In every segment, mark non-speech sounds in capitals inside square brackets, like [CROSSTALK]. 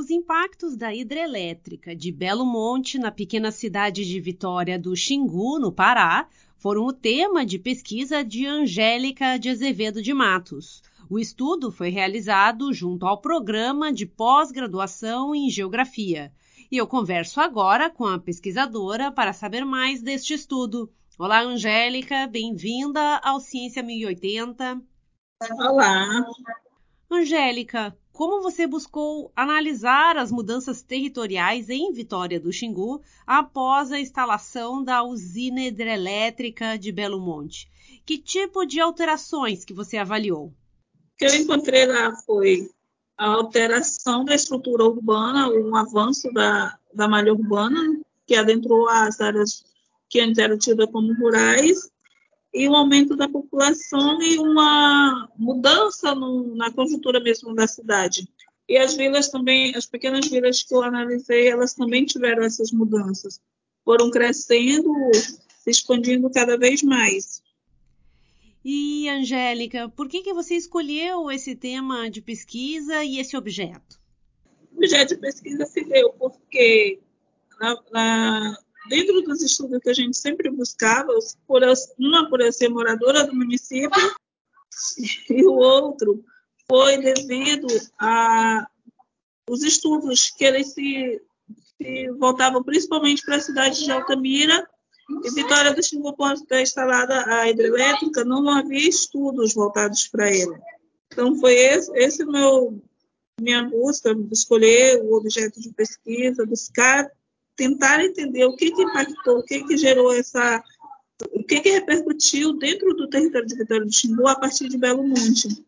os impactos da hidrelétrica de Belo Monte, na pequena cidade de Vitória do Xingu, no Pará, foram o tema de pesquisa de Angélica de Azevedo de Matos. O estudo foi realizado junto ao programa de pós-graduação em Geografia. E eu converso agora com a pesquisadora para saber mais deste estudo. Olá, Angélica, bem-vinda ao Ciência 1080. Olá. Angélica, como você buscou analisar as mudanças territoriais em Vitória do Xingu após a instalação da usina hidrelétrica de Belo Monte? Que tipo de alterações que você avaliou? O que eu encontrei lá foi a alteração da estrutura urbana, um avanço da, da malha urbana, que adentrou as áreas que antes eram tidas como rurais, e um aumento da população e uma mudança no, na conjuntura mesmo da cidade. E as vilas também, as pequenas vilas que eu analisei, elas também tiveram essas mudanças. Foram crescendo, se expandindo cada vez mais. E, Angélica, por que, que você escolheu esse tema de pesquisa e esse objeto? O objeto de pesquisa se deu porque na, na dentro dos estudos que a gente sempre buscava, uma por ser moradora do município [LAUGHS] e o outro foi devido a os estudos que eles se, se voltavam principalmente para a cidade de Altamira e Vitória do Xingu, quando está instalada a hidrelétrica, não havia estudos voltados para ele. Então foi esse, esse meu minha busca, escolher o objeto de pesquisa, buscar tentar entender o que, que impactou, o que, que gerou essa. o que, que repercutiu dentro do território de Vitória do Xingu a partir de Belo Monte.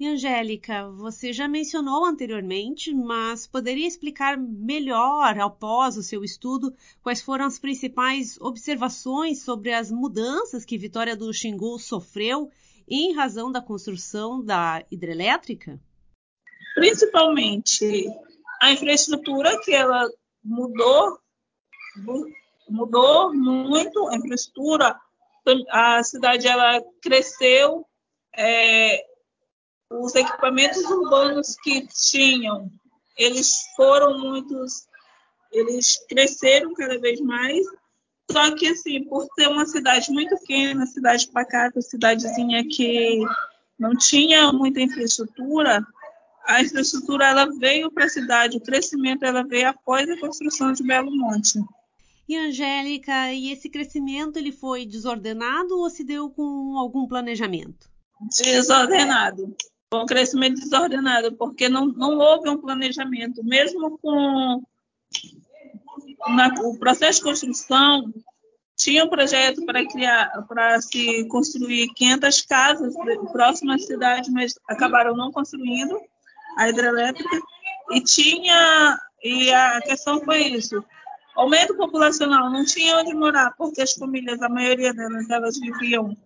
E Angélica, você já mencionou anteriormente, mas poderia explicar melhor, após o seu estudo, quais foram as principais observações sobre as mudanças que Vitória do Xingu sofreu em razão da construção da hidrelétrica? Principalmente a infraestrutura que ela mudou mudou muito a infraestrutura, a cidade ela cresceu, é, os equipamentos urbanos que tinham, eles foram muitos, eles cresceram cada vez mais, só que assim, por ser uma cidade muito pequena, cidade pacata, cidadezinha que não tinha muita infraestrutura, a infraestrutura ela veio para a cidade, o crescimento ela veio após a construção de Belo Monte. E Angélica, e esse crescimento ele foi desordenado ou se deu com algum planejamento? Desordenado. Um crescimento desordenado, porque não, não houve um planejamento. Mesmo com na, o processo de construção, tinha um projeto para criar, para se construir 500 casas próximas à cidade, mas acabaram não construindo a hidrelétrica. E tinha, e a questão foi isso, Aumento populacional, não tinha onde morar, porque as famílias, a maioria delas, elas viviam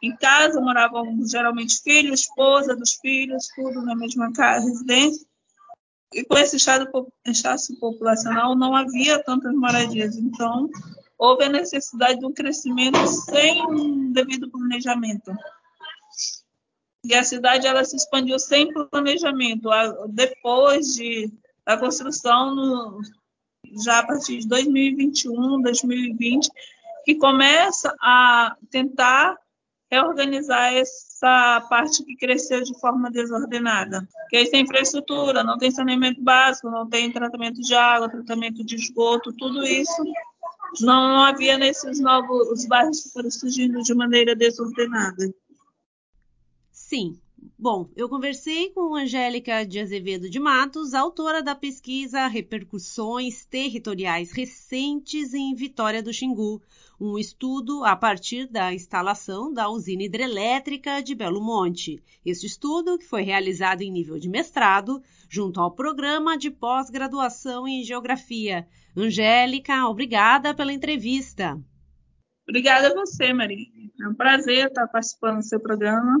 em casa, moravam geralmente filhos, esposa dos filhos, tudo na mesma casa, residência. E com esse estado populacional não havia tantas moradias, então houve a necessidade de um crescimento sem devido planejamento. E a cidade ela se expandiu sem planejamento. Depois de, da construção, no, já a partir de 2021, 2020, que começa a tentar reorganizar essa parte que cresceu de forma desordenada. Que aí tem infraestrutura, não tem saneamento básico, não tem tratamento de água, tratamento de esgoto, tudo isso não havia nesses novos bairros que foram surgindo de maneira desordenada. Sim, Bom, eu conversei com Angélica de Azevedo de Matos, autora da pesquisa Repercussões Territoriais Recentes em Vitória do Xingu, um estudo a partir da instalação da usina hidrelétrica de Belo Monte. Este estudo, que foi realizado em nível de mestrado, junto ao programa de pós-graduação em Geografia. Angélica, obrigada pela entrevista. Obrigada a você, Maria. É um prazer estar participando do seu programa.